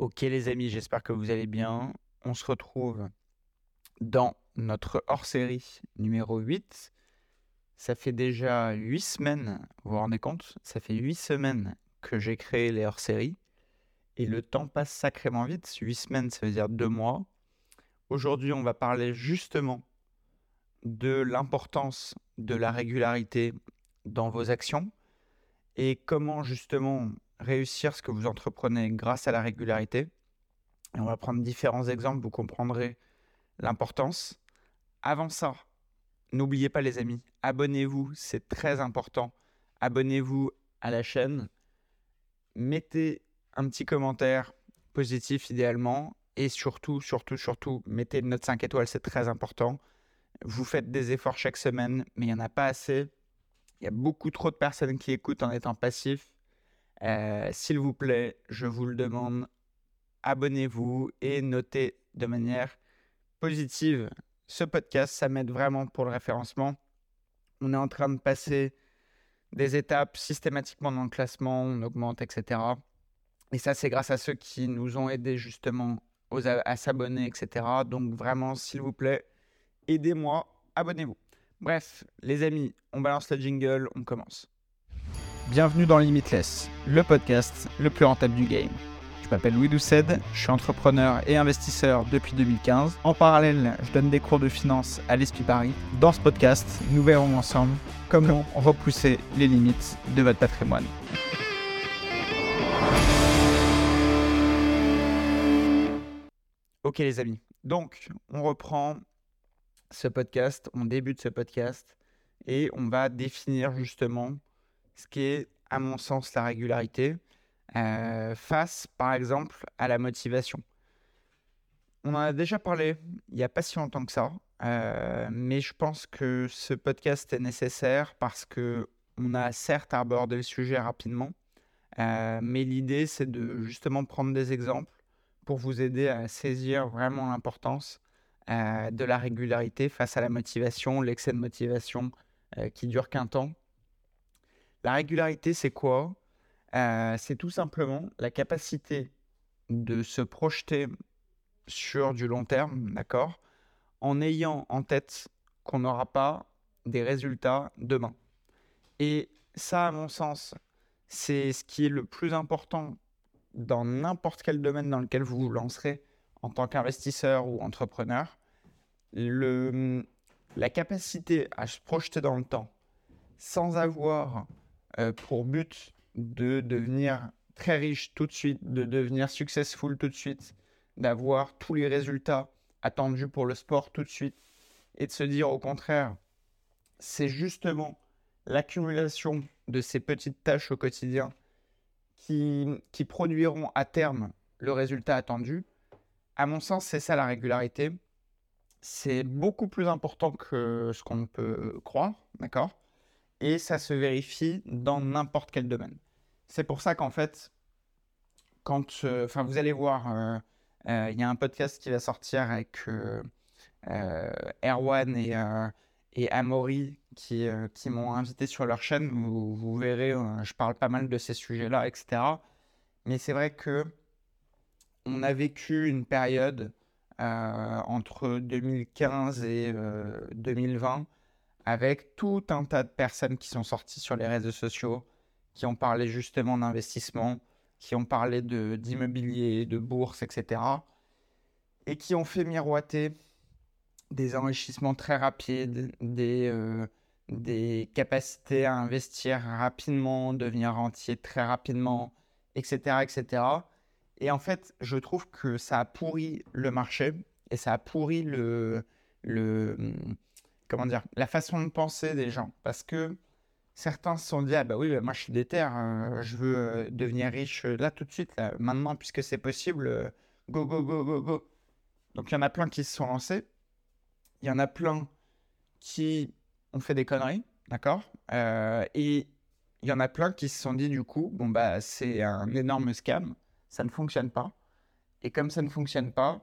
Ok les amis, j'espère que vous allez bien. On se retrouve dans notre hors-série numéro 8. Ça fait déjà 8 semaines, vous vous rendez compte? Ça fait 8 semaines que j'ai créé les hors-séries. Et le temps passe sacrément vite. 8 semaines, ça veut dire 2 mois. Aujourd'hui, on va parler justement de l'importance de la régularité dans vos actions et comment justement réussir ce que vous entreprenez grâce à la régularité. On va prendre différents exemples, vous comprendrez l'importance. Avant ça, n'oubliez pas les amis, abonnez-vous, c'est très important. Abonnez-vous à la chaîne, mettez un petit commentaire positif idéalement et surtout, surtout, surtout, mettez une note 5 étoiles, c'est très important. Vous faites des efforts chaque semaine, mais il n'y en a pas assez. Il y a beaucoup trop de personnes qui écoutent en étant passifs. Euh, s'il vous plaît, je vous le demande, abonnez-vous et notez de manière positive ce podcast. Ça m'aide vraiment pour le référencement. On est en train de passer des étapes systématiquement dans le classement, on augmente, etc. Et ça, c'est grâce à ceux qui nous ont aidés justement à s'abonner, etc. Donc vraiment, s'il vous plaît, aidez-moi, abonnez-vous. Bref, les amis, on balance le jingle, on commence. Bienvenue dans Limitless, le podcast le plus rentable du game. Je m'appelle Louis Doucet, je suis entrepreneur et investisseur depuis 2015. En parallèle, je donne des cours de finance à l'Esprit Paris. Dans ce podcast, nous verrons ensemble comment repousser les limites de votre patrimoine. Ok les amis, donc on reprend ce podcast, on débute ce podcast et on va définir justement ce qui est, à mon sens, la régularité euh, face, par exemple, à la motivation. On en a déjà parlé il n'y a pas si longtemps que ça, euh, mais je pense que ce podcast est nécessaire parce que on a certes abordé le sujet rapidement, euh, mais l'idée c'est de justement prendre des exemples pour vous aider à saisir vraiment l'importance de la régularité face à la motivation, l'excès de motivation qui dure qu'un temps la régularité, c'est quoi? Euh, C'est tout simplement la capacité de se projeter sur du long terme, d'accord? En ayant en tête qu'on n'aura pas des résultats demain. Et ça, à mon sens, c'est ce qui est le plus important dans n'importe quel domaine dans lequel vous vous lancerez en tant qu'investisseur ou entrepreneur. La capacité à se projeter dans le temps sans avoir euh, pour but de devenir très riche tout de suite, de devenir successful tout de suite, d'avoir tous les résultats attendus pour le sport tout de suite, et de se dire au contraire, c'est justement l'accumulation de ces petites tâches au quotidien qui, qui produiront à terme le résultat attendu. À mon sens, c'est ça la régularité. C'est beaucoup plus important que ce qu'on peut croire, d'accord? Et ça se vérifie dans n'importe quel domaine. C'est pour ça qu'en fait, quand, euh, enfin, vous allez voir, euh, euh, il y a un podcast qui va sortir avec Erwan et, et Amaury qui, m'ont invité sur leur chaîne. Vous, vous verrez, je parle pas mal de ces sujets-là, etc. Mais c'est vrai que on a vécu une période entre 2015 et 2020 avec tout un tas de personnes qui sont sorties sur les réseaux sociaux, qui ont parlé justement d'investissement, qui ont parlé d'immobilier, de, bourse, etc. Et qui ont fait miroiter des enrichissements très rapides, des, euh, des capacités à investir rapidement, devenir rentier très rapidement, etc., etc. Et en fait, je trouve que ça a pourri le marché et ça a pourri le, le, comment dire, la façon de penser des gens. Parce que certains se sont dit, ah bah oui, bah moi je suis déter, hein, je veux euh, devenir riche euh, là tout de suite, maintenant, puisque c'est possible, euh, go, go, go, go, go. Donc il y en a plein qui se sont lancés. Il y en a plein qui ont fait des conneries, d'accord Et il y en a plein qui se sont dit, du coup, bon bah c'est un énorme scam, ça ne fonctionne pas. Et comme ça ne fonctionne pas,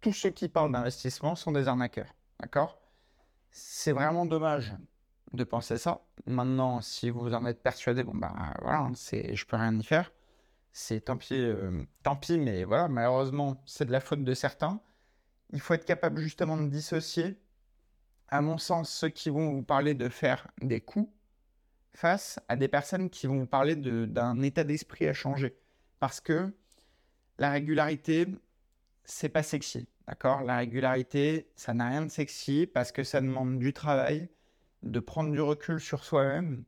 tous ceux qui parlent d'investissement sont des arnaqueurs, d'accord? C'est vraiment dommage de penser ça. Maintenant, si vous en êtes persuadé, bon, bah voilà, c'est, je peux rien y faire. c'est tant pis, euh, tant pis, mais voilà, malheureusement, c'est de la faute de certains. Il faut être capable justement de dissocier, à mon sens, ceux qui vont vous parler de faire des coups face à des personnes qui vont vous parler d'un état d'esprit à changer. Parce que la régularité, c'est pas sexy, d'accord La régularité, ça n'a rien de sexy parce que ça demande du travail, de prendre du recul sur soi-même,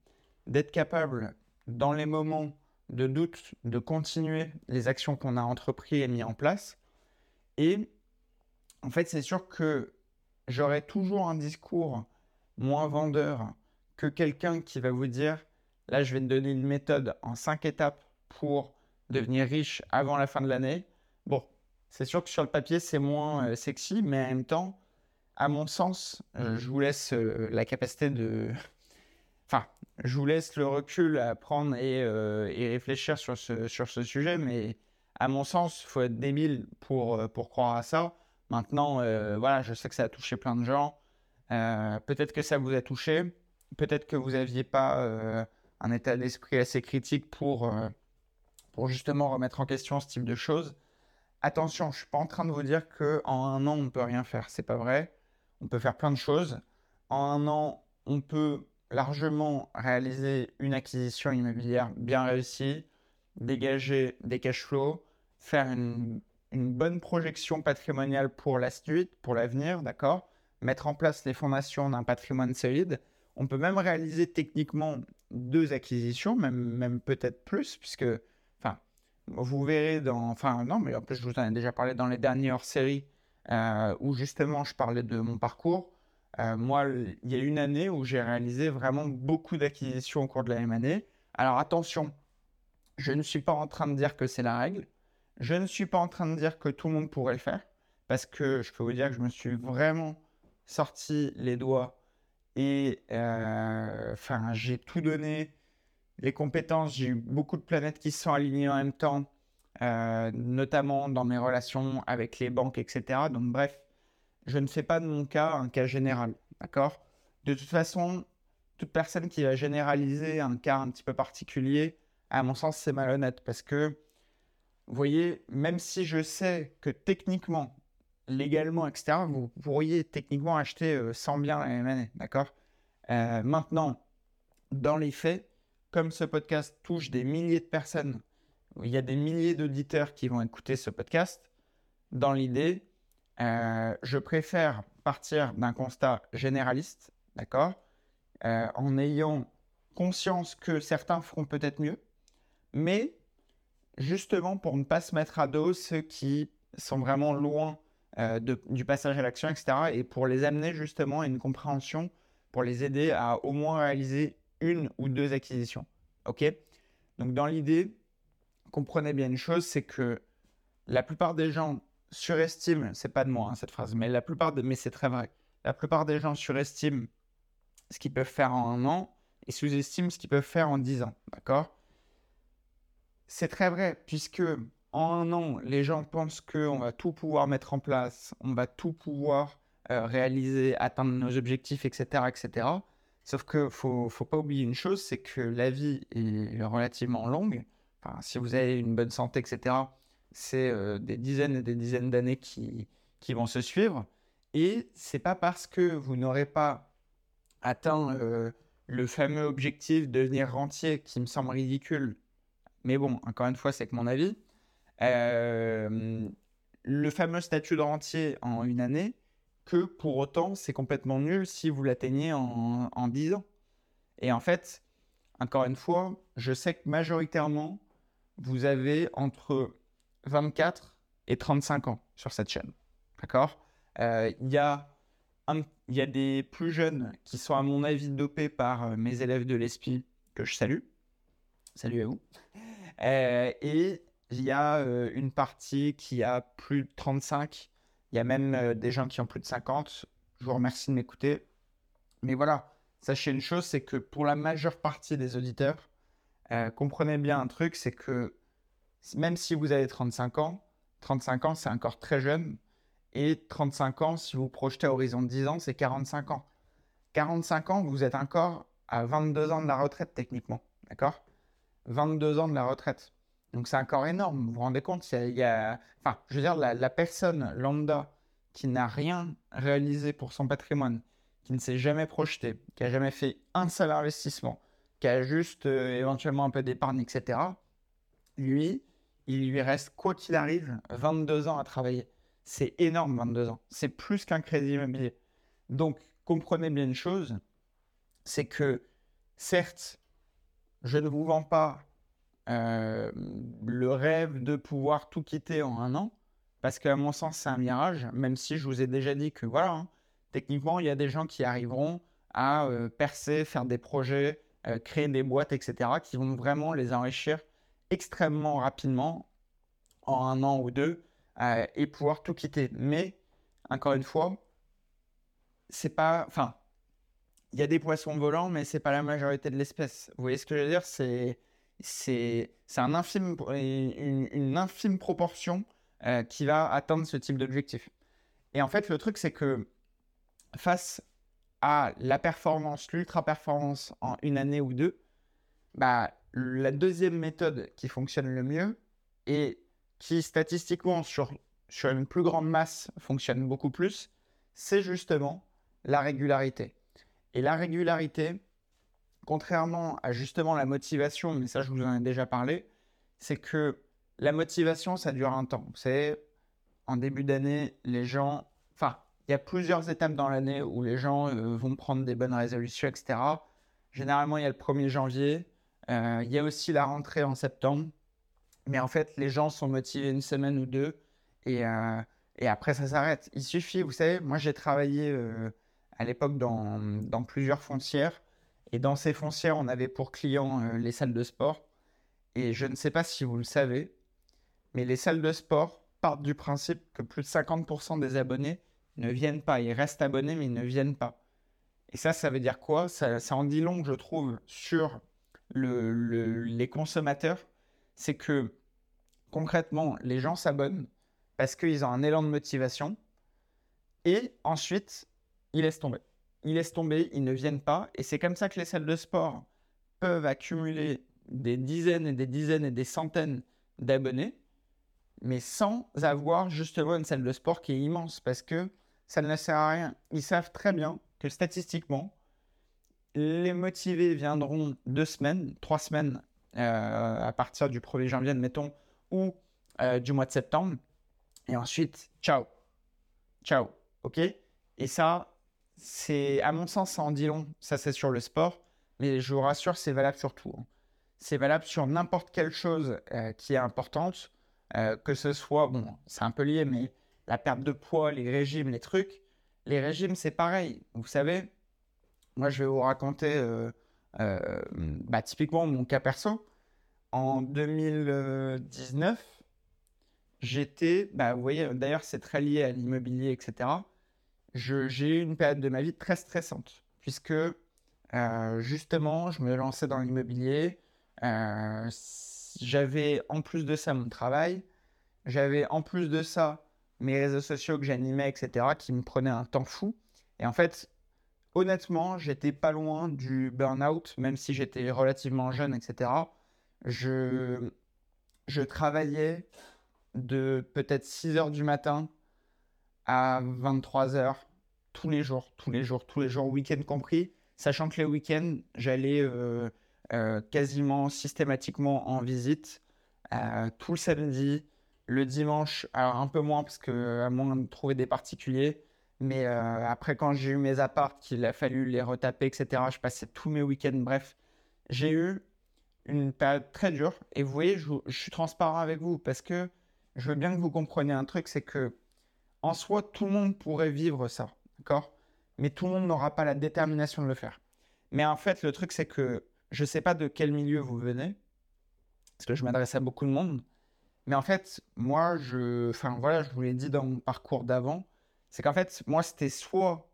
d'être capable, dans les moments de doute, de continuer les actions qu'on a entreprises et mis en place. Et en fait, c'est sûr que j'aurai toujours un discours moins vendeur que quelqu'un qui va vous dire, là, je vais te donner une méthode en cinq étapes pour devenir riche avant la fin de l'année. Bon, c'est sûr que sur le papier, c'est moins euh, sexy, mais en même temps, à mon sens, euh, je vous laisse euh, la capacité de... Enfin, je vous laisse le recul à prendre et, et, réfléchir sur ce, sur ce sujet, mais à mon sens, il faut être débile pour, pour croire à ça. Maintenant, voilà, je sais que ça a touché plein de gens. Peut-être que ça vous a touché. Peut-être que vous n'aviez pas un état d'esprit assez critique pour, pour justement remettre en question ce type de choses. Attention, je ne suis pas en train de vous dire qu'en un an, on ne peut rien faire. C'est pas vrai. On peut faire plein de choses. En un an, on peut largement réaliser une acquisition immobilière bien réussie, dégager des cash flows, faire une, bonne projection patrimoniale pour la suite, pour l'avenir, d'accord? Mettre en place les fondations d'un patrimoine solide. On peut même réaliser techniquement deux acquisitions, même, même peut-être plus, puisque vous verrez dans. Enfin, non, mais en plus, je vous en ai déjà parlé dans les dernières séries euh, où justement je parlais de mon parcours. Euh, moi, il y a une année où j'ai réalisé vraiment beaucoup d'acquisitions au cours de la même année. Alors attention, je ne suis pas en train de dire que c'est la règle. Je ne suis pas en train de dire que tout le monde pourrait le faire. Parce que je peux vous dire que je me suis vraiment sorti les doigts et euh, enfin, j'ai tout donné les compétences, j'ai eu beaucoup de planètes qui se sont alignées en même temps, euh, notamment dans mes relations avec les banques, etc. Donc bref, je ne fais pas de mon cas un cas général, d'accord? De toute façon, toute personne qui va généraliser un cas un petit peu particulier, à mon sens, c'est malhonnête parce que, vous voyez, même si je sais que techniquement, légalement, etc., vous pourriez techniquement acheter 100 euh, biens la même année, d'accord? Euh, Maintenant, dans les faits, comme ce podcast touche des milliers de personnes, il y a des milliers d'auditeurs qui vont écouter ce podcast, dans l'idée, euh, je préfère partir d'un constat généraliste, d'accord, euh, en ayant conscience que certains feront peut-être mieux, mais justement pour ne pas se mettre à dos ceux qui sont vraiment loin euh, du passage à l'action, etc., et pour les amener justement à une compréhension, pour les aider à au moins réaliser une ou deux acquisitions. OK? Donc, dans l'idée, comprenez bien une chose, c'est que la plupart des gens surestiment, c'est pas de moi hein, cette phrase, mais la plupart de, mais c'est très vrai, la plupart des gens surestiment ce qu'ils peuvent faire en un an et sous-estiment ce qu'ils peuvent faire en dix ans, d'accord? C'est très vrai, puisque en un an, les gens pensent qu'on va tout pouvoir mettre en place, on va tout pouvoir euh, réaliser, atteindre nos objectifs, etc., etc. Sauf que faut, faut pas oublier une chose, c'est que la vie est relativement longue. Enfin, si vous avez une bonne santé, etc., c'est euh, des dizaines et des dizaines d'années qui, qui vont se suivre. Et c'est pas parce que vous n'aurez pas atteint euh, le fameux objectif de devenir rentier, qui me semble ridicule, mais bon, encore une fois, c'est que mon avis. Euh, le fameux statut de rentier en une année, que pour autant, c'est complètement nul si vous l'atteignez en, en 10 ans. Et en fait, encore une fois, je sais que majoritairement, vous avez entre 24 et 35 ans sur cette chaîne. D'accord? Euh, Il y, a y a des plus jeunes qui sont, à mon avis, dopés par euh, mes élèves de l'ESPI, que je salue. Salut à vous. Euh, et il y a une partie qui a plus de 35 il y a même euh, des gens qui ont plus de 50. Je vous remercie de m'écouter. Mais voilà, sachez une chose, c'est que pour la majeure partie des auditeurs, euh, comprenez bien un truc, c'est que même si vous avez 35 ans, 35 ans, c'est encore très jeune. Et 35 ans, si vous projetez à horizon de 10 ans, c'est 45 ans. 45 ans, vous êtes encore à 22 ans de la retraite techniquement. D'accord? 22 ans de la retraite. Donc c'est encore énorme. Vous vous rendez compte, il y a, enfin, je veux dire, la, personne lambda qui n'a rien réalisé pour son patrimoine, qui ne s'est jamais projeté, qui a jamais fait un seul investissement, qui a juste euh, éventuellement un peu d'épargne, etc. Lui, il lui reste, quoi qu'il arrive, 22 ans à travailler. C'est énorme, 22 ans. C'est plus qu'un crédit immobilier. Donc, comprenez bien une chose, c'est que, certes, je ne vous vends pas euh, le rêve de pouvoir tout quitter en un an, parce qu'à mon sens, c'est un mirage, même si je vous ai déjà dit que, voilà, hein, techniquement, il y a des gens qui arriveront à euh, percer, faire des projets, euh, créer des boîtes, etc., qui vont vraiment les enrichir extrêmement rapidement, en un an ou deux, et pouvoir tout quitter. Mais, encore une fois, c'est pas. Enfin, il y a des poissons volants, mais c'est pas la majorité de l'espèce. Vous voyez ce que je veux dire? C'est c'est un infime, une, infime proportion euh, qui va atteindre ce type d'objectif. Et en fait, le truc, c'est que face à la performance, l'ultra-performance en une année ou deux, bah, la deuxième méthode qui fonctionne le mieux et qui statistiquement sur, sur une plus grande masse fonctionne beaucoup plus, c'est justement la régularité. Et la régularité, contrairement à justement la motivation, mais ça je vous en ai déjà parlé, c'est que la motivation, ça dure un temps. C'est en début d'année, les gens, enfin, il y a plusieurs étapes dans l'année où les gens euh, vont prendre des bonnes résolutions, etc. Généralement, il y a le 1er janvier, euh, il y a aussi la rentrée en septembre, mais en fait, les gens sont motivés une semaine ou deux et, euh, et après, ça s'arrête. Il suffit, vous savez, moi j'ai travaillé à l'époque dans, dans plusieurs foncières et dans ces foncières, on avait pour clients euh, les salles de sport. Et je ne sais pas si vous le savez, mais les salles de sport partent du principe que plus de 50% des abonnés ne viennent pas. Ils restent abonnés, mais ils ne viennent pas. Et ça, ça veut dire quoi? Ça, en dit long, je trouve, sur les consommateurs. C'est que concrètement, les gens s'abonnent parce qu'ils ont un élan de motivation. Et ensuite, ils laissent tomber ils laissent tomber, ils ne viennent pas. Et c'est comme ça que les salles de sport peuvent accumuler des dizaines et des dizaines et des centaines d'abonnés, mais sans avoir justement une salle de sport qui est immense, parce que ça ne sert à rien. Ils savent très bien que statistiquement, les motivés viendront deux semaines, trois semaines euh, à partir du 1er janvier, admettons, ou euh, du mois de septembre. Et ensuite, ciao. Ciao. OK? Et ça, c'est, à mon sens, ça en dit long. Ça, c'est sur le sport. Mais je vous rassure, c'est valable sur tout. Hein. C'est valable sur n'importe quelle chose euh, qui est importante. Euh, que ce soit, bon, c'est un peu lié, mais la perte de poids, les régimes, les trucs. Les régimes, c'est pareil. Vous savez, moi, je vais vous raconter euh, bah, typiquement mon cas perso. En 2019, j'étais, bah, vous voyez, d'ailleurs, c'est très lié à l'immobilier, etc j'ai eu une période de ma vie très stressante, puisque euh, justement, je me lançais dans l'immobilier. Euh, j'avais en plus de ça mon travail. J'avais en plus de ça mes réseaux sociaux que j'animais, etc., qui me prenaient un temps fou. Et en fait, honnêtement, j'étais pas loin du burn-out, même si j'étais relativement jeune, etc. Je, je travaillais de peut-être 6 heures du matin à 23h tous les jours, tous les jours, tous les jours, week-end compris, sachant que les week-ends, j'allais euh, euh, quasiment systématiquement en visite euh, tout le samedi, le dimanche, alors un peu moins parce que à moins de trouver des particuliers, mais après quand j'ai eu mes apparts, qu'il a fallu les retaper, etc., je passais tous mes week-ends, bref, j'ai eu une période très dure. Et vous voyez, je, je suis transparent avec vous parce que je veux bien que vous compreniez un truc, c'est que en soi, tout le monde pourrait vivre ça, d'accord? Mais tout le monde n'aura pas la détermination de le faire. Mais en fait, le truc, c'est que je ne sais pas de quel milieu vous venez, parce que je m'adresse à beaucoup de monde. Mais en fait, moi, je, enfin voilà, je vous l'ai dit dans mon parcours d'avant, c'est qu'en fait, moi, c'était soit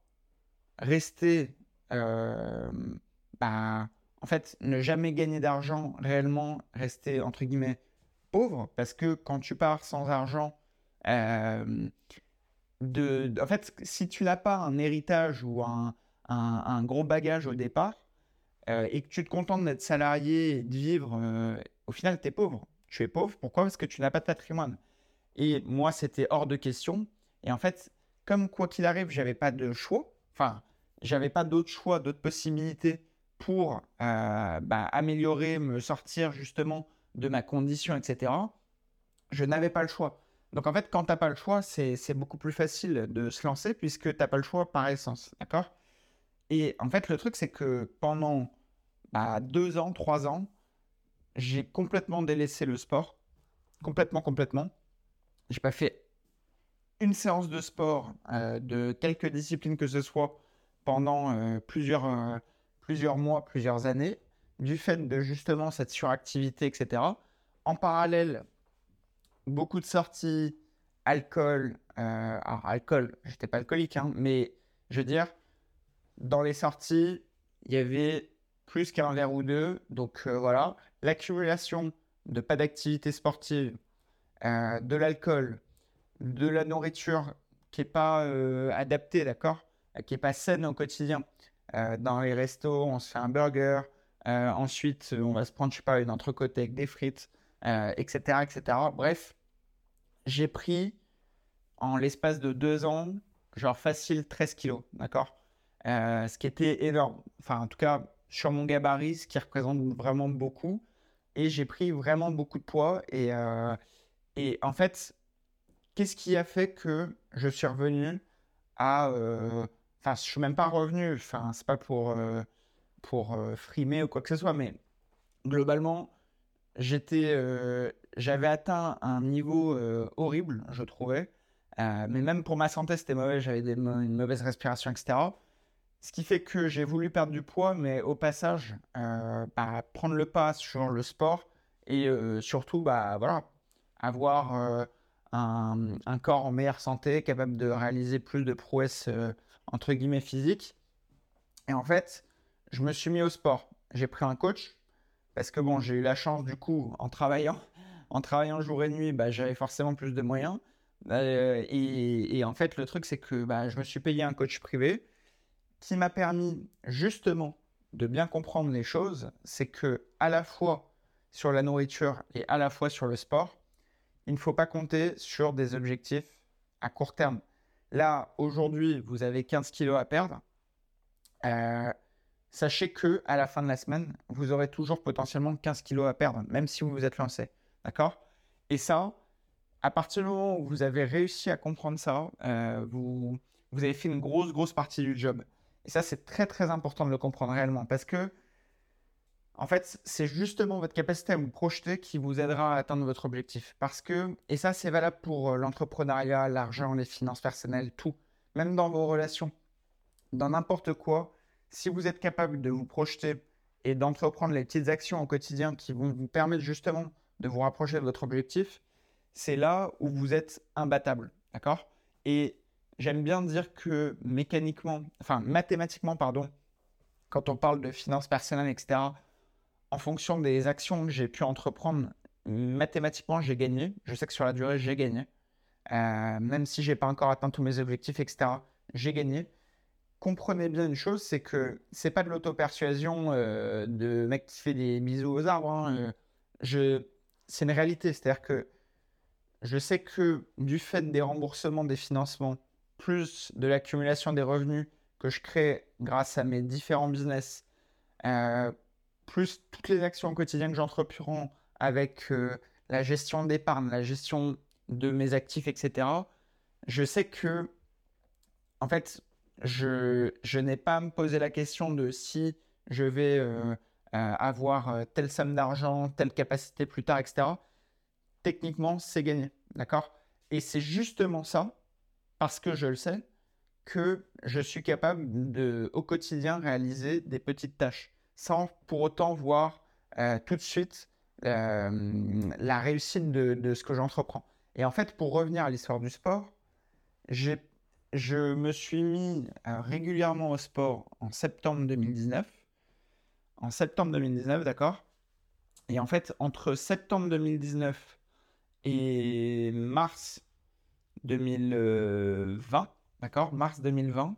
rester, euh, bah, en fait, ne jamais gagner d'argent réellement, rester entre guillemets pauvre, parce que quand tu pars sans argent, euh, de, en fait, si tu n'as pas un héritage ou un, gros bagage au départ, euh, et que tu te contentes d'être salarié et de vivre, euh, au final, tu es pauvre. tu es pauvre. Pourquoi? Parce que tu n'as pas de patrimoine. Et moi, c'était hors de question. Et en fait, comme quoi qu'il arrive, j'avais pas de choix. Enfin, j'avais pas d'autres choix, d'autres possibilités pour euh, bah, améliorer, me sortir justement de ma condition, etc. Je n'avais pas le choix. Donc en fait, quand tu n'as pas le choix, c'est beaucoup plus facile de se lancer puisque tu n'as pas le choix par essence. D'accord? Et en fait, le truc, c'est que pendant bah, deux ans, trois ans, j'ai complètement délaissé le sport. Complètement, complètement. J'ai pas fait une séance de sport euh, de quelques disciplines que ce soit pendant euh, plusieurs, euh, plusieurs mois, plusieurs années, du fait de justement cette suractivité, etc. En parallèle, beaucoup de sorties, alcool. alors, alcool, j'étais pas alcoolique, hein, mais je veux dire, dans les sorties, il y avait plus qu'un verre ou deux. Donc voilà, l'accumulation de pas d'activité sportive, de l'alcool, de la nourriture qui n'est pas euh, adaptée, d'accord euh, Qui n'est pas saine au quotidien. Euh, dans les restos, on se fait un burger. ensuite, on va se prendre, je sais pas, une entrecôte avec des frites, etc., etc. Bref, j'ai pris en l'espace de deux ans, genre facile 13 kilos, d'accord? Ce qui était énorme. Enfin, en tout cas, sur mon gabarit, ce qui représente vraiment beaucoup. Et j'ai pris vraiment beaucoup de poids. Et, et en fait, qu'est-ce qui a fait que je suis revenu à. Euh, enfin, je suis même pas revenu, enfin, c'est pas pour, euh, pour euh, frimer ou quoi que ce soit, mais globalement, j'étais, j'avais atteint un niveau horrible, je trouvais. mais même pour ma santé, c'était mauvais, j'avais une mauvaise respiration, etc. Ce qui fait que j'ai voulu perdre du poids, mais au passage, bah, prendre le pas sur le sport et surtout, bah, avoir un, corps en meilleure santé, capable de réaliser plus de prouesses euh, entre guillemets physiques. Et en fait, je me suis mis au sport. J'ai pris un coach parce que bon, j'ai eu la chance du coup en travaillant, en travaillant jour et nuit, bah, j'avais forcément plus de moyens. Euh, et, en fait, le truc c'est que bah, je me suis payé un coach privé qui m'a permis justement de bien comprendre les choses. C'est que à la fois sur la nourriture et à la fois sur le sport, il ne faut pas compter sur des objectifs à court terme. Là, aujourd'hui, vous avez 15 kilos à perdre. Euh, sachez que à la fin de la semaine, vous aurez toujours potentiellement 15 kilos à perdre, même si vous vous êtes lancé. D'accord? Et ça, à partir du moment où vous avez réussi à comprendre ça, euh, vous, vous avez fait une grosse, grosse partie du job. Et ça, c'est très, très important de le comprendre réellement parce que en fait, c'est justement votre capacité à vous projeter qui vous aidera à atteindre votre objectif. Parce que, et ça c'est valable pour euh, l'entrepreneuriat, l'argent, les finances personnelles, tout, même dans vos relations, dans n'importe quoi, si vous êtes capable de vous projeter et d'entreprendre les petites actions au quotidien qui vont vous permettre justement de vous rapprocher de votre objectif, c'est là où vous êtes imbattable. D'accord? Et j'aime bien dire que mécaniquement, enfin mathématiquement, pardon, quand on parle de finances personnelles, etc., en fonction des actions que j'ai pu entreprendre, mathématiquement, j'ai gagné. Je sais que sur la durée, j'ai gagné. Euh, même si j'ai pas encore atteint tous mes objectifs, etc., j'ai gagné. Comprenez bien une chose, c'est que c'est pas de l'auto-persuasion euh, de mec qui fait des bisous aux arbres. Hein, euh, je... C'est une réalité. C'est-à-dire que je sais que du fait des remboursements des financements, plus de l'accumulation des revenus que je crée grâce à mes différents business, plus toutes les actions quotidiennes que j'entreprends avec euh, la gestion d'épargne, la gestion de mes actifs, etc., je sais que, en fait, je, n'ai pas à me poser la question de si je vais euh, euh, avoir telle somme d'argent, telle capacité plus tard, etc. Techniquement, c'est gagné, d'accord? Et c'est justement ça, parce que je le sais, que je suis capable de, au quotidien, réaliser des petites tâches sans pour autant voir euh, tout de suite euh, la réussite de, ce que j'entreprends. Et en fait, pour revenir à l'histoire du sport, je me suis mis euh, régulièrement au sport en septembre 2019. En septembre 2019, d'accord Et en fait, entre septembre 2019 et mars 2020, d'accord Mars 2020,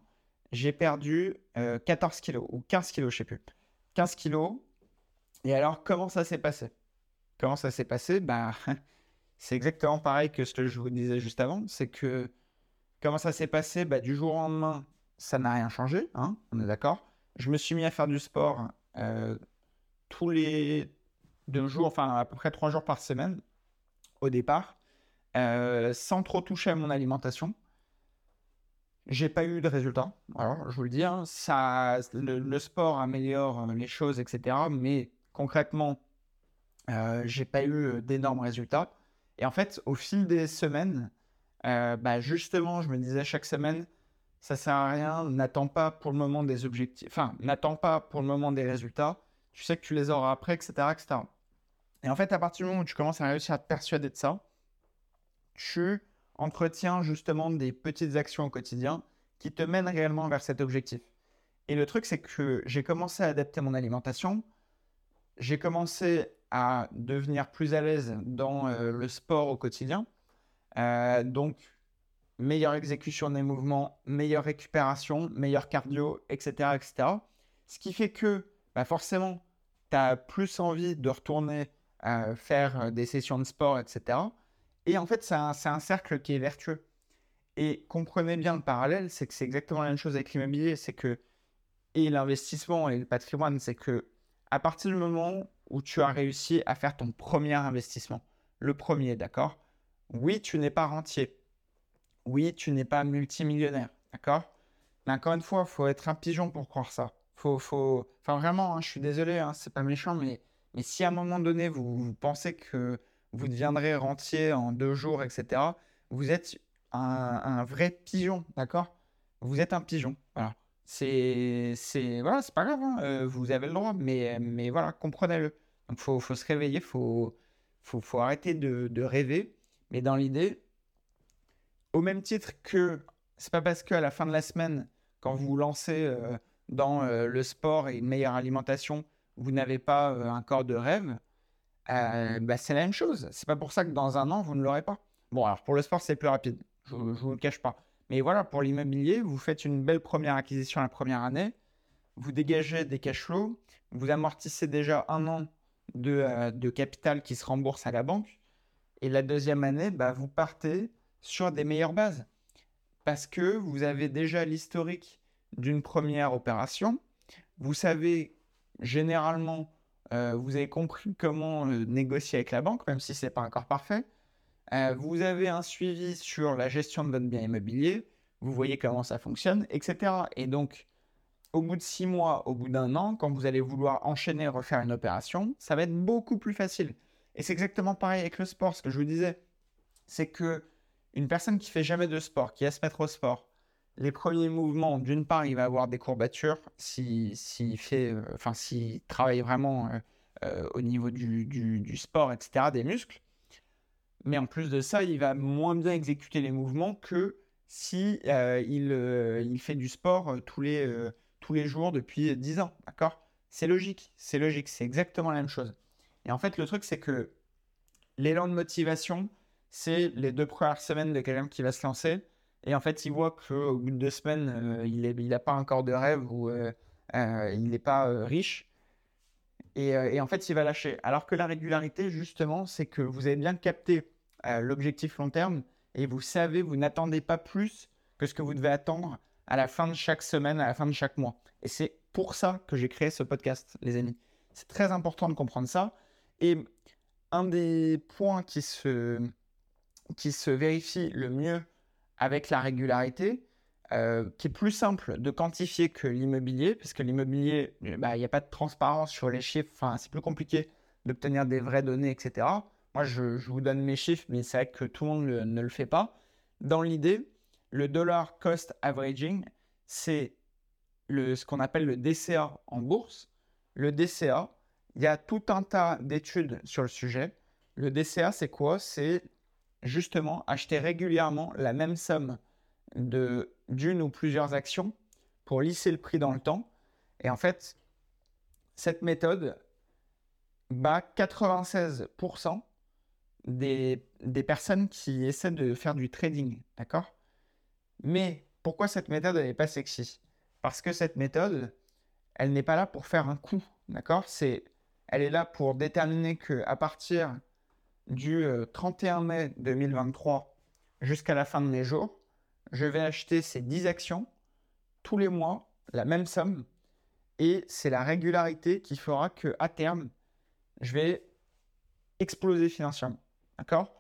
j'ai perdu 14 kilos ou 15 kilos, je sais plus. 15 kilos. Et alors, comment ça s'est passé? Comment ça s'est passé? Bah, C'est exactement pareil que ce que je vous disais juste avant. C'est que comment ça s'est passé? Bah, Du jour au lendemain, ça n'a rien changé, hein, on est d'accord Je me suis mis à faire du sport euh, tous les deux jours, enfin à peu près trois jours par semaine au départ, euh, sans trop toucher à mon alimentation. J'ai pas eu de résultats. Alors, je vous le dis, hein, ça, le, sport améliore les choses, etc. Mais concrètement, euh, j'ai pas eu d'énormes résultats. Et en fait, au fil des semaines, euh, bah justement, je me disais chaque semaine, ça sert à rien, n'attends pas pour le moment des objectifs, enfin, n'attends pas pour le moment des résultats. Tu sais que tu les auras après, etc., etc. Et en fait, à partir du moment où tu commences à réussir à te persuader de ça, tu entretiens justement des petites actions au quotidien qui te mènent réellement vers cet objectif. Et le truc, c'est que j'ai commencé à adapter mon alimentation, j'ai commencé à devenir plus à l'aise dans euh, le sport au quotidien. Euh, donc, meilleure exécution des mouvements, meilleure récupération, meilleur cardio, etc. etc. Ce qui fait que, bah forcément, tu as plus envie de retourner euh, faire des sessions de sport, etc. Et en fait, c'est un, un, cercle qui est vertueux. Et comprenez bien le parallèle, c'est que c'est exactement la même chose avec l'immobilier, c'est que, et l'investissement et le patrimoine, c'est que à partir du moment où tu as réussi à faire ton premier investissement, le premier, d'accord Oui, tu n'es pas rentier. Oui, tu n'es pas multimillionnaire, d'accord? Mais encore une fois, il faut être un pigeon pour croire ça. Faut, faut... Enfin, vraiment, hein, je suis désolé, hein, c'est pas méchant, mais, mais si à un moment donné, vous pensez que vous deviendrez rentier en deux jours, etc. Vous êtes un, vrai pigeon, d'accord? Vous êtes un pigeon, voilà. C'est, voilà, c'est pas grave, hein, euh, vous avez le droit, mais, mais voilà, comprenez-le. Donc, faut, faut se réveiller, faut, faut, faut arrêter de rêver. Mais dans l'idée, au même titre que c'est pas parce qu'à la fin de la semaine, quand vous vous lancez euh, dans euh, le sport et une meilleure alimentation, vous n'avez pas un corps de rêve, euh, bah, c'est la même chose. C'est pas pour ça que dans un an, vous ne l'aurez pas. Bon, alors pour le sport, c'est plus rapide. Je ne vous le cache pas. Mais voilà, pour l'immobilier, vous faites une belle première acquisition la première année. Vous dégagez des cash flows. Vous amortissez déjà un an euh, de capital qui se rembourse à la banque. Et la deuxième année, bah, vous partez sur des meilleures bases. Parce que vous avez déjà l'historique d'une première opération. Vous savez généralement euh, vous avez compris comment euh, négocier avec la banque, même si ce n'est pas encore parfait. Euh, vous avez un suivi sur la gestion de votre bien immobilier. Vous voyez comment ça fonctionne, etc. Et donc, au bout de six mois, au bout d'un an, quand vous allez vouloir enchaîner, refaire une opération, ça va être beaucoup plus facile. Et c'est exactement pareil avec le sport. Ce que je vous disais, c'est que une personne qui fait jamais de sport, qui va se mettre au sport, les premiers mouvements, d'une part, il va avoir des courbatures s'il fait, euh, enfin, travaille vraiment euh, euh, au niveau du, sport, etc., des muscles. Mais en plus de ça, il va moins bien exécuter les mouvements que si il, fait du sport tous les, tous les jours depuis 10 ans. D'accord? C'est logique, c'est logique, c'est exactement la même chose. Et en fait, le truc, c'est que l'élan de motivation, c'est les deux premières semaines de quelqu'un qui va se lancer et en fait, il voit qu'au bout de deux semaines, euh, il n'a pas encore de rêve ou euh, euh, il n'est pas riche. Et, et, en fait, il va lâcher. Alors que la régularité, justement, c'est que vous avez bien capté l'objectif long terme et vous savez, vous n'attendez pas plus que ce que vous devez attendre à la fin de chaque semaine, à la fin de chaque mois. Et c'est pour ça que j'ai créé ce podcast, les amis. C'est très important de comprendre ça. Et un des points qui se, qui se vérifie le mieux avec la régularité, euh, qui est plus simple de quantifier que l'immobilier, parce que l'immobilier, bah, il n'y a pas de transparence sur les chiffres, enfin, c'est plus compliqué d'obtenir des vraies données, etc. Moi, je, vous donne mes chiffres, mais c'est vrai que tout le monde ne le fait pas. Dans l'idée, le dollar cost averaging, c'est ce qu'on appelle le DCA en bourse. Le DCA, il y a tout un tas d'études sur le sujet. Le DCA, c'est quoi? C'est justement acheter régulièrement la même somme de d'une ou plusieurs actions pour lisser le prix dans le temps. Et en fait, cette méthode bat 96% des, des, personnes qui essaient de faire du trading. D'accord? Mais pourquoi cette méthode n'est pas sexy? Parce que cette méthode, elle n'est pas là pour faire un coup. D'accord? C'est elle est là pour déterminer que à partir du 31 mai 2023 jusqu'à la fin de mes jours, je vais acheter ces 10 actions tous les mois, la même somme, et c'est la régularité qui fera que à terme, je vais exploser financièrement. D'accord?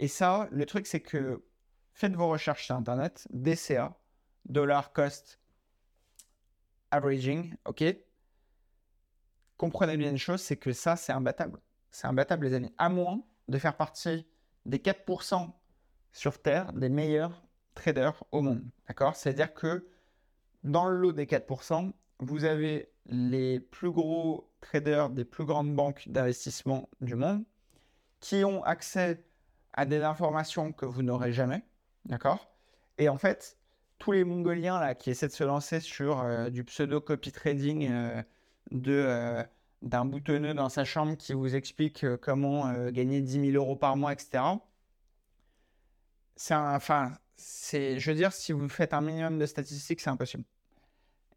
Et ça, le truc, c'est que faites vos recherches sur Internet, DCA, Dollar Cost Averaging, ok? Comprenez bien une chose, c'est que ça, c'est imbattable. C'est imbattable, les amis. À moins de faire partie des 4% sur Terre des meilleurs traders au monde. D'accord? C'est-à-dire que dans le lot des 4%, vous avez les plus gros traders des plus grandes banques d'investissement du monde qui ont accès à des informations que vous n'aurez jamais. D'accord? Et en fait, tous les Mongoliens là, qui essaient de se lancer sur euh, du pseudo-copy trading euh, de, euh, d'un boutonneux dans sa chambre qui vous explique comment gagner 10 000 euros par mois, etc. C'est enfin, c'est, je veux dire, si vous faites un minimum de statistiques, c'est impossible.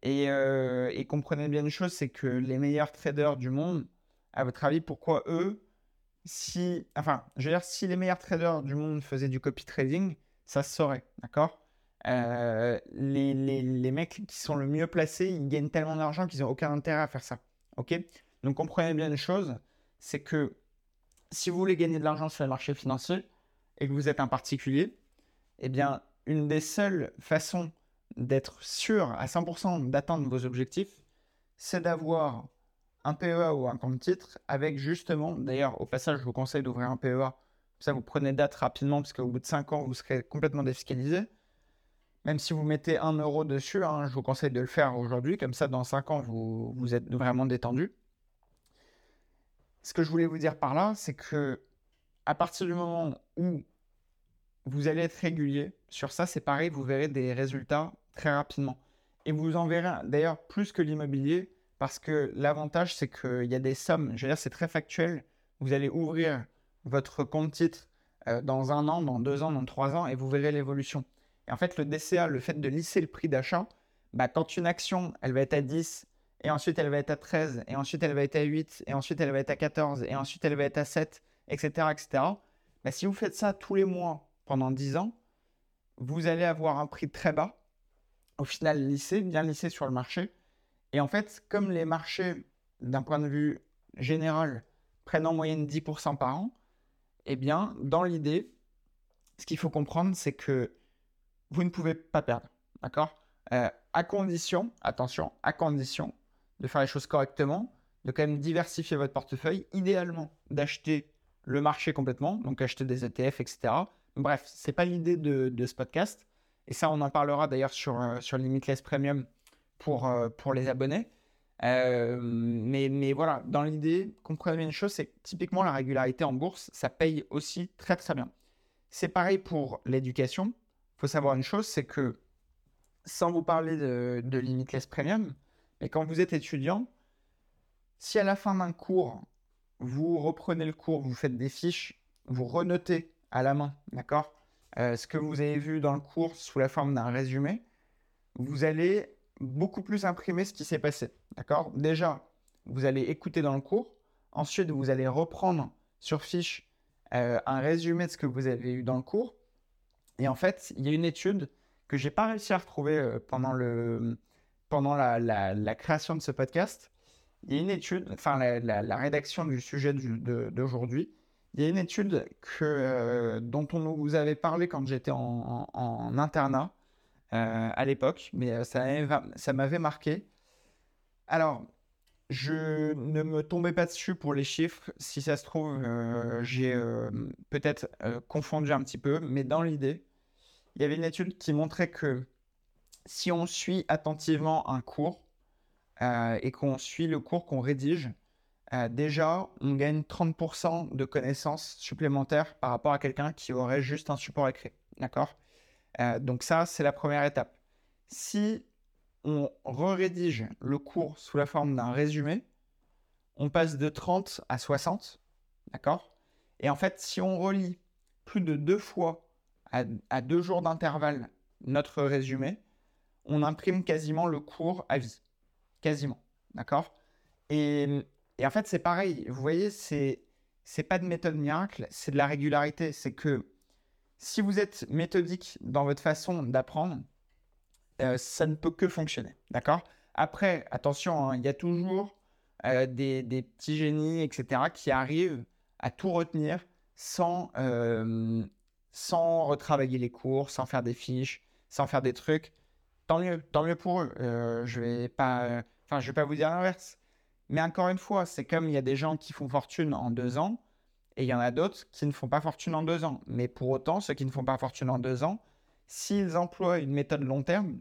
Et, et comprenez bien une chose, c'est que les meilleurs traders du monde, à votre avis, pourquoi eux, si, enfin, je veux dire, si les meilleurs traders du monde faisaient du copy trading, ça se saurait, d'accord? Euh, les, les, les, mecs qui sont le mieux placés, ils gagnent tellement d'argent qu'ils n'ont aucun intérêt à faire ça. Ok? Donc comprenez bien une chose, c'est que si vous voulez gagner de l'argent sur le marché financier et que vous êtes un particulier, eh bien, une des seules façons d'être sûr à 100% d'atteindre vos objectifs, c'est d'avoir un PEA ou un compte titre avec justement, d'ailleurs, au passage, je vous conseille d'ouvrir un PEA. Ça, vous prenez date rapidement parce qu'au bout de 5 ans, vous serez complètement défiscalisé. Même si vous mettez 1 euro dessus, hein, je vous conseille de le faire aujourd'hui. Comme ça, dans 5 ans, vous, vous êtes vraiment détendu. Ce que je voulais vous dire par là, c'est que à partir du moment où vous allez être régulier sur ça, c'est pareil, vous verrez des résultats très rapidement. Et vous en verrez d'ailleurs plus que l'immobilier, parce que l'avantage, c'est qu'il y a des sommes, je veux dire, c'est très factuel. Vous allez ouvrir votre compte titre euh, dans un an, dans deux ans, dans trois ans, et vous verrez l'évolution. Et en fait, le DCA, le fait de lisser le prix d'achat, bah, quand une action, elle va être à 10, et ensuite elle va être à 13, et ensuite elle va être à 8, et ensuite elle va être à 14, et ensuite elle va être à 7, etc. etc. Bah, si vous faites ça tous les mois pendant 10 ans, vous allez avoir un prix très bas, au final lissé, bien lissé sur le marché, et en fait, comme les marchés, d'un point de vue général, prennent en moyenne 10% par an, eh bien, dans l'idée, ce qu'il faut comprendre, c'est que vous ne pouvez pas perdre. D'accord? Euh, À condition, attention, à condition de faire les choses correctement, de quand même diversifier votre portefeuille, idéalement d'acheter le marché complètement, donc acheter des ETF, etc. Bref, c'est pas l'idée de, ce podcast. Et ça, on en parlera d'ailleurs sur, euh, sur Limitless Premium pour, euh, pour les abonnés. Mais, mais voilà, dans l'idée, comprenez bien une chose, c'est que typiquement la régularité en bourse, ça paye aussi très très bien. C'est pareil pour l'éducation. Faut savoir une chose, c'est que sans vous parler de, de Limitless Premium, mais quand vous êtes étudiant, si à la fin d'un cours, vous reprenez le cours, vous faites des fiches, vous renotez à la main, d'accord euh, Ce que vous avez vu dans le cours sous la forme d'un résumé, vous allez beaucoup plus imprimer ce qui s'est passé. D'accord Déjà, vous allez écouter dans le cours. Ensuite, vous allez reprendre sur fiche euh, un résumé de ce que vous avez eu dans le cours. Et en fait, il y a une étude que j'ai pas réussi à retrouver euh, pendant, le, pendant la, la, création de ce podcast. Il y a une étude, enfin la, rédaction du sujet d'aujourd'hui. Il y a une étude que, euh, dont on vous avait parlé quand j'étais en, en, internat euh, à l'époque, mais euh, ça m'avait marqué. Alors, je ne me tombais pas dessus pour les chiffres. Si ça se trouve, euh, j'ai peut-être confondu un petit peu, mais dans l'idée, il y avait une étude qui montrait que si on suit attentivement un cours et qu'on suit le cours qu'on rédige, déjà, on gagne 30% de connaissances supplémentaires par rapport à quelqu'un qui aurait juste un support écrit. D'accord? Euh, donc ça, c'est la première étape. Si on rédige le cours sous la forme d'un résumé, on passe de 30 à 60, d'accord? Et en fait, si on relit plus de deux fois à, deux jours d'intervalle notre résumé, on imprime quasiment le cours à vie. Quasiment, d'accord? Et, en fait, c'est pareil. Vous voyez, c'est c'est pas de méthode miracle, c'est de la régularité. C'est que si vous êtes méthodique dans votre façon d'apprendre, euh, ça ne peut que fonctionner. D'accord? Après, attention, hein, il y a toujours euh, des, des, petits génies, etc., qui arrivent à tout retenir sans, euh, sans retravailler les cours, sans faire des fiches, sans faire des trucs. Tant mieux, tant mieux pour eux. je vais vais pas vous dire l'inverse. Mais encore une fois, c'est comme il y a des gens qui font fortune en deux ans et il y en a d'autres qui ne font pas fortune en deux ans. Mais pour autant, ceux qui ne font pas fortune en deux ans, s'ils emploient une méthode long terme,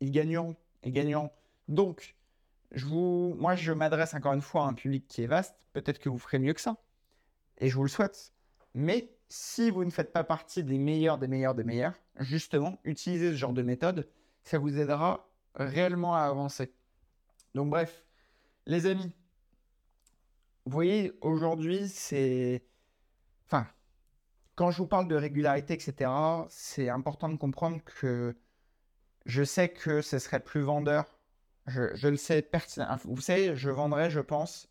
ils gagneront. Ils gagneront. Donc, je vous, moi, je m'adresse encore une fois à un public qui est vaste. Peut-être que vous ferez mieux que ça. Et je vous le souhaite. Mais si vous ne faites pas partie des meilleurs, des meilleurs, des meilleurs, justement, utilisez ce genre de méthode. Ça vous aidera réellement à avancer. Donc, bref, les amis, vous voyez, aujourd'hui, c'est. Enfin, quand je vous parle de régularité, etc., c'est important de comprendre que je sais que ce serait plus vendeur. Je, le sais pertinemment. Vous savez, je vendrais, je pense,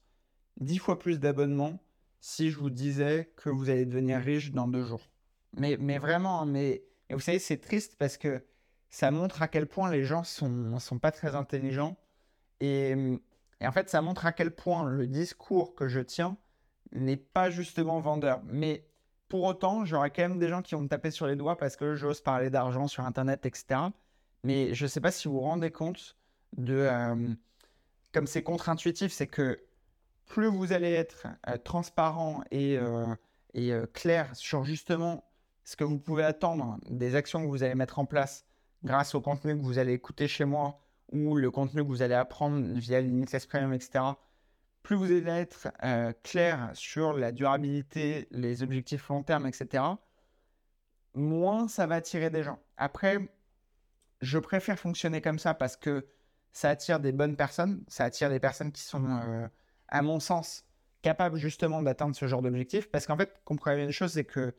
dix fois plus d'abonnements si je vous disais que vous allez devenir riche dans deux jours. Mais, mais vraiment, mais, vous savez, c'est triste parce que ça montre à quel point les gens sont, sont pas très intelligents. Et et en fait, ça montre à quel point le discours que je tiens n'est pas justement vendeur. Mais pour autant, j'aurai quand même des gens qui vont me taper sur les doigts parce que j'ose parler d'argent sur Internet, etc. Mais je ne sais pas si vous vous rendez compte de... Euh, comme c'est contre-intuitif, c'est que plus vous allez être euh, transparent et, euh, et clair sur justement ce que vous pouvez attendre des actions que vous allez mettre en place grâce au contenu que vous allez écouter chez moi ou le contenu que vous allez apprendre via l'Index Premium, etc., plus vous allez être euh, clair sur la durabilité, les objectifs long terme, etc., moins ça va attirer des gens. Après, je préfère fonctionner comme ça parce que ça attire des bonnes personnes, ça attire des personnes qui sont, euh, à mon sens, capables justement d'atteindre ce genre d'objectif. Parce qu'en fait, comprenez une chose, c'est que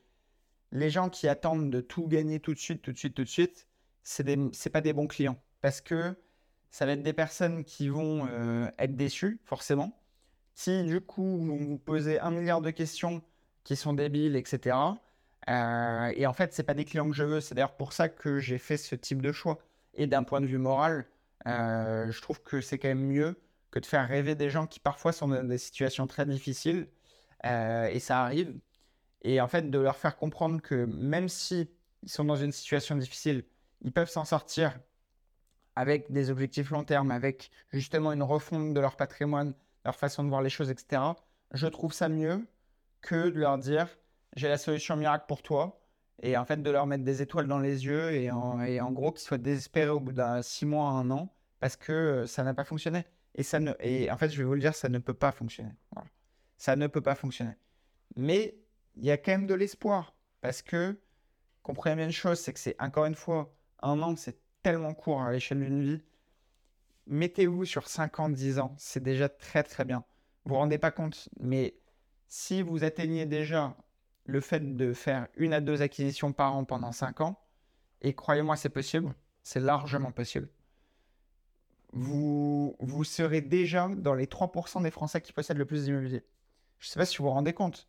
les gens qui attendent de tout gagner tout de suite, tout de suite, tout de suite, c'est n'est pas des bons clients. Parce que ça va être des personnes qui vont euh, être déçues, forcément. Si du coup, vous vous posez un milliard de questions qui sont débiles, etc. Euh, et en fait, c'est pas des clients que je veux. C'est d'ailleurs pour ça que j'ai fait ce type de choix. Et d'un point de vue moral, euh, je trouve que c'est quand même mieux que de faire rêver des gens qui parfois sont dans des situations très difficiles. et ça arrive. Et en fait, de leur faire comprendre que même si ils sont dans une situation difficile, ils peuvent s'en sortir avec des objectifs long terme, avec justement une refonte de leur patrimoine, leur façon de voir les choses, etc., je trouve ça mieux que de leur dire j'ai la solution miracle pour toi et en fait de leur mettre des étoiles dans les yeux et en, et en gros qu'ils soient désespérés au bout d'un six mois, un an parce que euh, ça n'a pas fonctionné. Et, ça ne, et en fait, je vais vous le dire, ça ne peut pas fonctionner. Ça ne peut pas fonctionner. Mais il y a quand même de l'espoir parce que, comprenez bien une chose, c'est que c'est encore une fois un an, c'est tellement court à l'échelle d'une vie. Mettez-vous sur 5 ans, 10 ans, c'est déjà très très bien. Vous vous rendez pas compte, mais si vous atteignez déjà le fait de faire une à deux acquisitions par an pendant 5 ans, et croyez-moi, c'est possible, c'est largement possible. Vous, vous serez déjà dans les 3% des Français qui possèdent le plus d'immobilier. Je ne sais pas si vous vous rendez compte.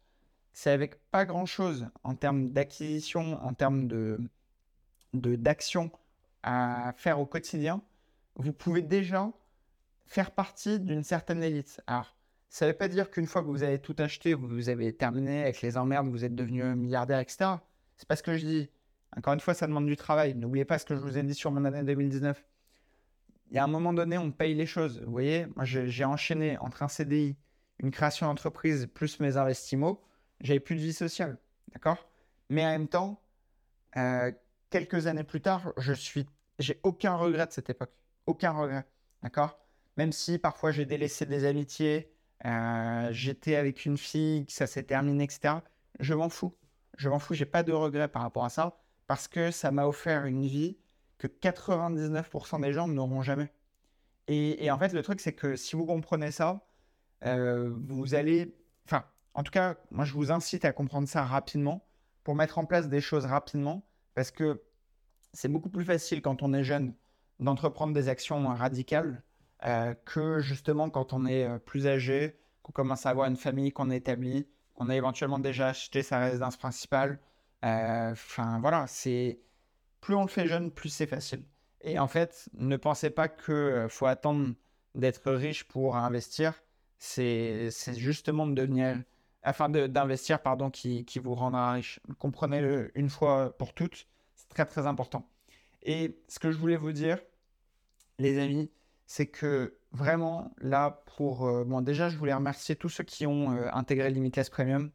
C'est avec pas grand-chose en termes d'acquisition, en termes de d'action à faire au quotidien, vous pouvez déjà faire partie d'une certaine élite. Alors, ça ne veut pas dire qu'une fois que vous avez tout acheté, vous avez terminé avec les emmerdes, vous êtes devenu milliardaire, etc. C'est pas ce que je dis. Encore une fois, ça demande du travail. N'oubliez pas ce que je vous ai dit sur mon année 2019. Il y a un moment donné, on paye les choses. Vous voyez, moi, j'ai enchaîné entre un CDI, une création d'entreprise, plus mes investissements. J'avais plus de vie sociale. D'accord? Mais en même temps, euh, quelques années plus tard, je suis, j'ai aucun regret de cette époque. Aucun regret. D'accord? Même si parfois j'ai délaissé des amitiés, euh, j'étais avec une fille, ça s'est terminé, etc. Je m'en fous. Je m'en fous. J'ai pas de regret par rapport à ça parce que ça m'a offert une vie que 99% des gens n'auront jamais. Et, en fait, le truc, c'est que si vous comprenez ça, euh, vous allez. Enfin, en tout cas, moi, je vous incite à comprendre ça rapidement pour mettre en place des choses rapidement parce que c'est beaucoup plus facile quand on est jeune d'entreprendre des actions radicales euh, que justement quand on est euh, plus âgé qu'on commence à avoir une famille, qu'on a établie, qu'on a éventuellement déjà acheté sa résidence principale. Enfin, voilà, c'est plus on le fait jeune, plus c'est facile. Et en fait, ne pensez pas qu'il faut attendre d'être riche pour investir. C'est justement de devenir, afin d'investir, pardon, qui, vous rendra riche. Comprenez-le une fois pour toutes. C'est très très important. Et ce que je voulais vous dire, les amis, c'est que vraiment là pour euh, bon déjà je voulais remercier tous ceux qui ont euh, intégré Limitless Premium.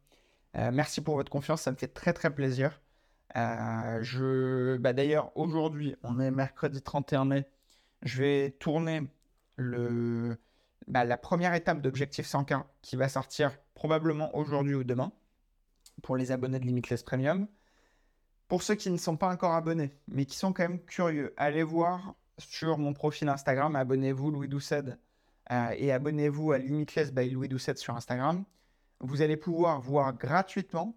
Euh, merci pour votre confiance, ça me fait très très plaisir. Je bah, d'ailleurs aujourd'hui, on est mercredi 31 mai, je vais tourner le bah, la première étape d'Objectif 100K qui va sortir probablement aujourd'hui ou demain pour les abonnés de Limitless Premium. Pour ceux qui ne sont pas encore abonnés, mais qui sont quand même curieux, allez voir sur mon profil Instagram, abonnez-vous Louis Doucet euh, et abonnez-vous à Limitless by Louis Doucet sur Instagram. Vous allez pouvoir voir gratuitement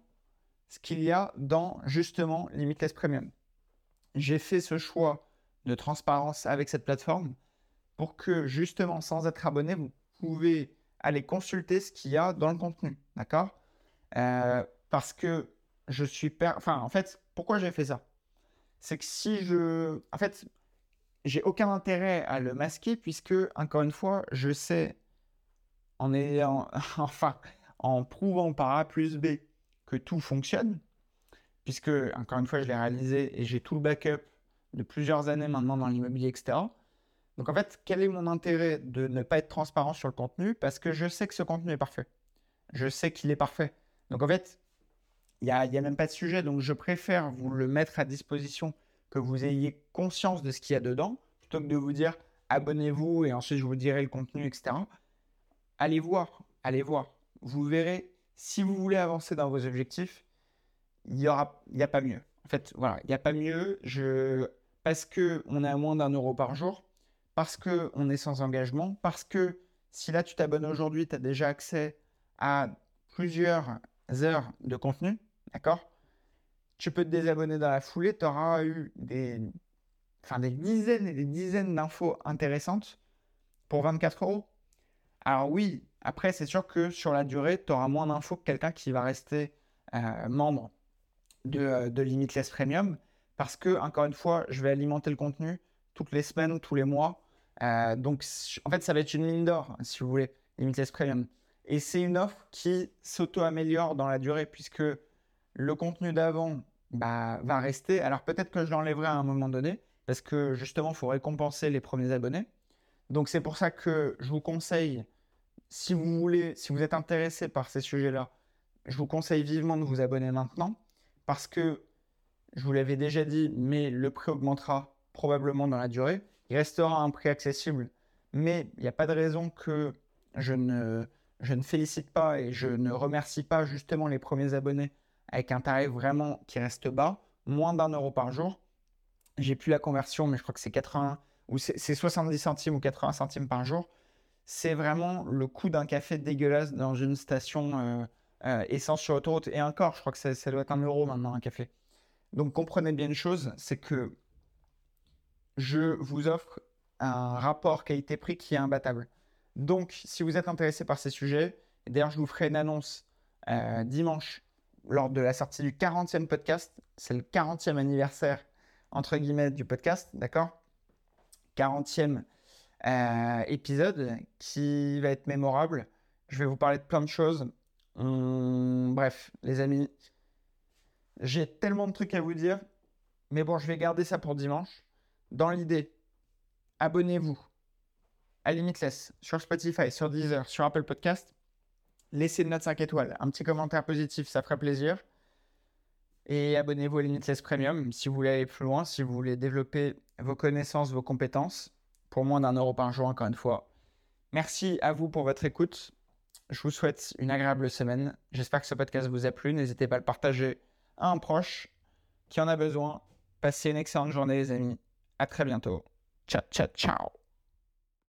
ce qu'il y a dans justement Limitless Premium. J'ai fait ce choix de transparence avec cette plateforme pour que justement sans être abonné, vous pouvez aller consulter ce qu'il y a dans le contenu. D'accord? Euh, Parce que je suis... Per... Enfin, en fait, pourquoi j'ai fait ça? C'est que si je... En fait, j'ai aucun intérêt à le masquer puisque, encore une fois, je sais, en ayant... enfin, en prouvant par A plus B que tout fonctionne, puisque, encore une fois, je l'ai réalisé et j'ai tout le backup de plusieurs années maintenant dans l'immobilier, etc. Donc en fait, quel est mon intérêt de ne pas être transparent sur le contenu? Parce que je sais que ce contenu est parfait. Je sais qu'il est parfait. Donc en fait, il n'y a, a, même pas de sujet, donc je préfère vous le mettre à disposition, que vous ayez conscience de ce qu'il y a dedans, plutôt que de vous dire abonnez-vous et ensuite je vous dirai le contenu, etc. Allez voir, allez voir. Vous verrez, si vous voulez avancer dans vos objectifs, il n'y a pas mieux. En fait, voilà, il n'y a pas mieux. Je... Parce qu'on est à moins d'un euro par jour, parce qu'on est sans engagement, parce que si là tu t'abonnes aujourd'hui, tu as déjà accès à plusieurs heures de contenu, D'accord? Tu peux te désabonner dans la foulée, tu auras eu des, enfin, des dizaines et des dizaines d'infos intéressantes pour 24 euros. Alors oui, après, c'est sûr que sur la durée, tu auras moins d'infos que quelqu'un qui va rester euh, membre de, euh, de, Limitless Premium. Parce que, encore une fois, je vais alimenter le contenu toutes les semaines ou tous les mois. Euh, donc, en fait, ça va être une mine d'or, si vous voulez, Limitless Premium. Et c'est une offre qui s'auto-améliore dans la durée, puisque le contenu d'avant bah, va rester. Alors peut-être que je l'enlèverai à un moment donné, parce que justement, il faut récompenser les premiers abonnés. Donc c'est pour ça que je vous conseille, si vous voulez, si vous êtes intéressé par ces sujets-là, je vous conseille vivement de vous abonner maintenant, parce que je vous l'avais déjà dit, mais le prix augmentera probablement dans la durée. Il restera un prix accessible, mais il n'y a pas de raison que je ne, félicite pas et je ne remercie pas justement les premiers abonnés avec un tarif vraiment qui reste bas, moins d'un euro par jour. J'ai plus la conversion, mais je crois que c'est 80 ou c'est 70 centimes ou 80 centimes par jour. C'est vraiment le coût d'un café dégueulasse dans une station euh, euh, essence sur autoroute. Et encore, je crois que ça, ça, doit être un euro maintenant un café. Donc comprenez bien une chose, c'est que je vous offre un rapport qualité-prix qui est imbattable. Donc, si vous êtes intéressé par ces sujets, d'ailleurs, je vous ferai une annonce euh, dimanche lors de la sortie du 40e podcast. C'est le 40e anniversaire, entre guillemets, du podcast, d'accord? 40e euh, épisode qui va être mémorable. Je vais vous parler de plein de choses. Hum, bref, les amis, j'ai tellement de trucs à vous dire. Mais bon, je vais garder ça pour dimanche. Dans l'idée, abonnez-vous à Limitless sur Spotify, sur Deezer, sur Apple Podcast laissez une note 5 étoiles, un petit commentaire positif, ça ferait plaisir. Et abonnez-vous à Limitless Premium si vous voulez aller plus loin, si vous voulez développer vos connaissances, vos compétences, pour moins d'un euro par jour, encore une fois. Merci à vous pour votre écoute. Je vous souhaite une agréable semaine. J'espère que ce podcast vous a plu. N'hésitez pas à le partager à un proche qui en a besoin. Passez une excellente journée, les amis. À très bientôt. Ciao, ciao, ciao.